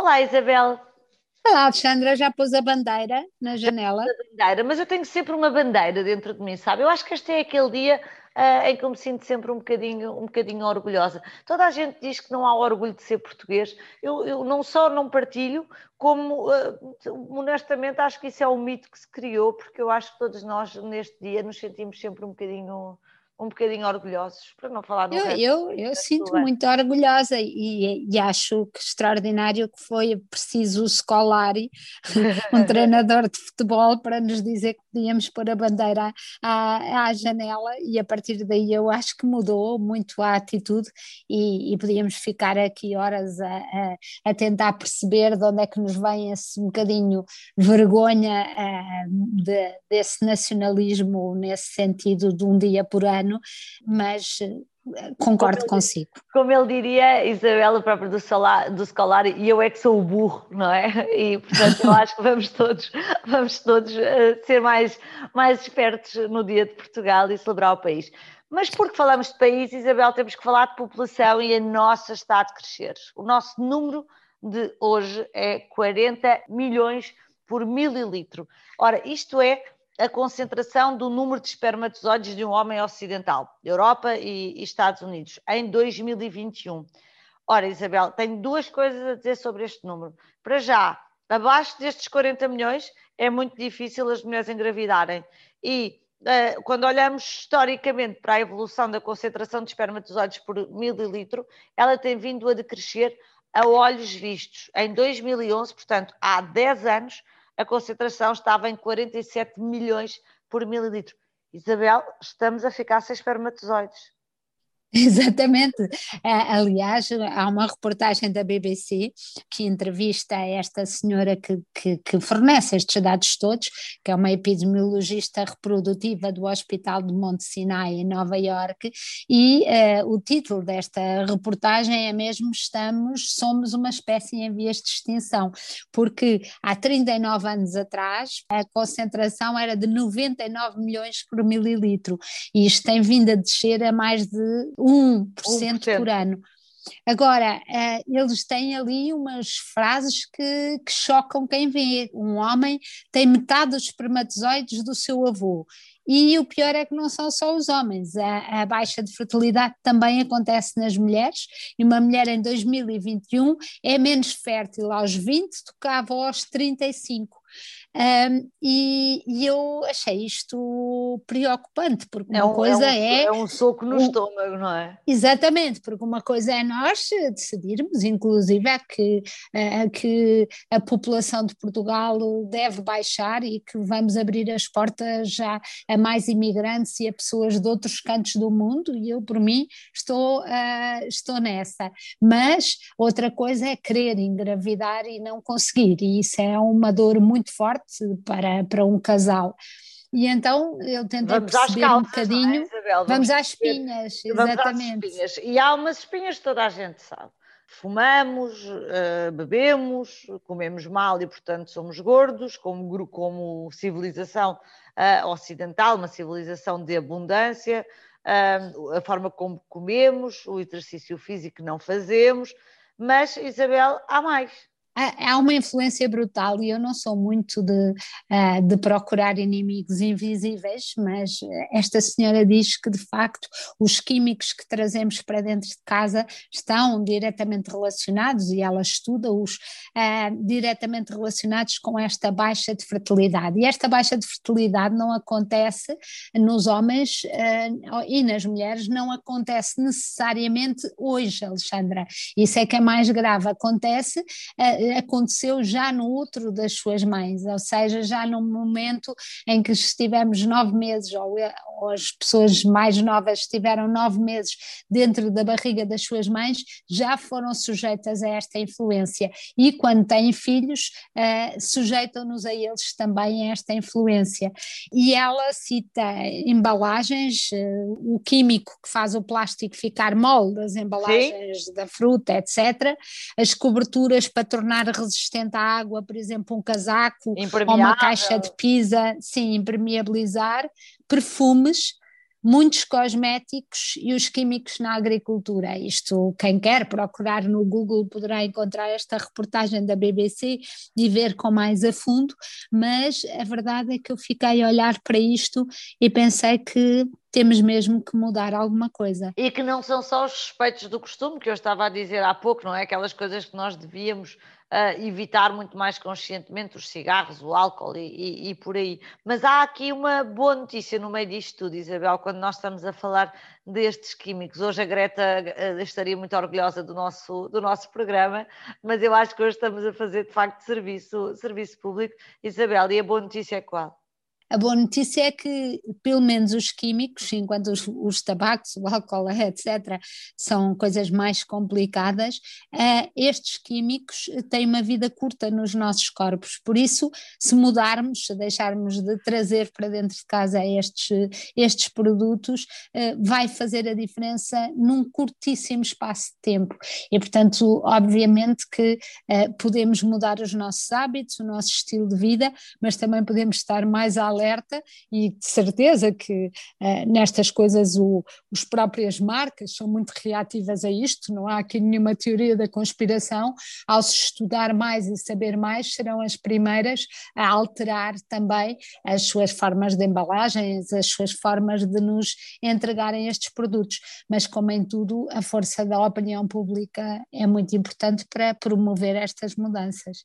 Olá, Isabel. Olá, Alexandra, já pôs a bandeira na janela? A bandeira, mas eu tenho sempre uma bandeira dentro de mim, sabe? Eu acho que este é aquele dia uh, em que eu me sinto sempre um bocadinho, um bocadinho orgulhosa. Toda a gente diz que não há orgulho de ser português. Eu, eu não só não partilho, como uh, honestamente acho que isso é um mito que se criou, porque eu acho que todos nós neste dia nos sentimos sempre um bocadinho um bocadinho orgulhosos, para não falar do Eu, resto, eu, eu sinto muito orgulhosa e, e, acho que extraordinário que foi preciso o Scolari, um treinador de futebol, para nos dizer que podíamos pôr a bandeira à, à janela e a partir daí eu acho que mudou muito a atitude e, e podíamos ficar aqui horas a, a, a, tentar perceber de onde é que nos vem esse um bocadinho vergonha uh, de, desse nacionalismo nesse sentido de um dia por ano ano, mas eh, concordo como consigo. como ele diria, Isabela, própria do, do Scolar, e eu é que sou o burro, não é? E portanto eu acho que vamos todos, vamos todos uh, ser mais, mais espertos no dia de Portugal e celebrar o país. Mas porque falamos de país, Isabel, temos que falar de população e a nossa está a crescer. O nosso número de hoje é 40 milhões por mililitro. Ora, isto é a concentração do número de espermatozoides de um homem ocidental, Europa e, Estados Unidos, em 2021. Ora, Isabel, tenho duas coisas a dizer sobre este número. Para já, abaixo destes 40 milhões, é muito difícil as mulheres engravidarem. E uh, quando olhamos historicamente para a evolução da concentração de espermatozoides por mililitro, ela tem vindo a decrescer a olhos vistos. Em 2011, portanto, há 10 anos, a concentração estava em 47 milhões por mililitro. Isabel, estamos a ficar sem espermatozoides. Exatamente. Aliás, há uma reportagem da BBC que entrevista esta senhora que, que, que, fornece estes dados todos, que é uma epidemiologista reprodutiva do Hospital de Monte Sinai, em Nova Iorque, e uh, o título desta reportagem é mesmo Estamos, somos uma espécie em vias de extinção, porque há 39 anos atrás a concentração era de 99 milhões por mililitro, e isto tem vindo a descer a mais de 1%, 1%. por ano. Agora, uh, eles têm ali umas frases que, que, chocam quem vê. Um homem tem metade dos espermatozoides do seu avô. E o pior é que não são só os homens. A, a, baixa de fertilidade também acontece nas mulheres. E uma mulher em 2021 é menos fértil aos 20 do que aos 35. Um, e, e, eu achei isto preocupante, porque uma é um, coisa é, um, é, é. um soco no estômago, não é? Exatamente, porque uma coisa é nós decidirmos, inclusive, é que, é, que a população de Portugal deve baixar e que vamos abrir as portas já a mais imigrantes e a pessoas de outros cantos do mundo, e eu, por mim, estou, uh, estou nessa. Mas outra coisa é querer engravidar e não conseguir, e isso é uma dor muito forte para, para um casal. E então eu tentei vamos perceber calças, um é, bocadinho. É, vamos, vamos, às espinhas, exatamente. Às espinhas. E há umas espinhas que toda a gente sabe. Fumamos, uh, bebemos, comemos mal e, portanto, somos gordos, como, como civilização uh, ocidental, uma civilização de abundância, uh, a forma como comemos, o exercício físico que não fazemos. Mas, Isabel, há mais há uma influência brutal e eu não sou muito de, uh, de procurar inimigos invisíveis, mas esta senhora diz que de facto os químicos que trazemos para dentro de casa estão diretamente relacionados e ela estuda-os uh, diretamente relacionados com esta baixa de fertilidade. E esta baixa de fertilidade não acontece nos homens uh, e nas mulheres, não acontece necessariamente hoje, Alexandra. Isso é que é mais grave, acontece aconteceu já no útero das suas mães, ou seja, já no momento em que estivemos nove meses, ou, ou as pessoas mais novas estiveram nove meses dentro da barriga das suas mães, já foram sujeitas a esta influência. E quando têm filhos, uh, sujeitam-nos a eles também a esta influência. E ela cita embalagens, uh, o químico que faz o plástico ficar mole das embalagens Sim. da fruta, etc., as coberturas para tornar resistente à água, por exemplo, um casaco ou uma caixa de pisa, sim, impermeabilizar, perfumes, muitos cosméticos e os químicos na agricultura. Isto, quem quer procurar no Google poderá encontrar esta reportagem da BBC e ver com mais a fundo, mas a verdade é que eu fiquei a olhar para isto e pensei que temos mesmo que mudar alguma coisa. E que não são só os suspeitos do costume, que eu estava a dizer há pouco, não é? Aquelas coisas que nós devíamos uh, evitar muito mais conscientemente, os cigarros, o álcool e, e, e, por aí. Mas há aqui uma boa notícia no meio disto tudo, Isabel, quando nós estamos a falar destes químicos. Hoje a Greta uh, estaria muito orgulhosa do nosso, do nosso programa, mas eu acho que hoje estamos a fazer de facto serviço, serviço público. Isabel, e a boa notícia é qual? A boa notícia é que, pelo menos os químicos, enquanto os, os tabacos, o álcool, etc., são coisas mais complicadas, uh, estes químicos têm uma vida curta nos nossos corpos. Por isso, se mudarmos, se deixarmos de trazer para dentro de casa estes, estes produtos, uh, vai fazer a diferença num curtíssimo espaço de tempo. E, portanto, obviamente que uh, podemos mudar os nossos hábitos, o nosso estilo de vida, mas também podemos estar mais alerta alerta e de certeza que uh, nestas coisas o, os próprias marcas são muito reativas a isto, não há aqui nenhuma teoria da conspiração, ao se estudar mais e saber mais serão as primeiras a alterar também as suas formas de embalagens, as suas formas de nos entregarem estes produtos, mas como em tudo a força da opinião pública é muito importante para promover estas mudanças.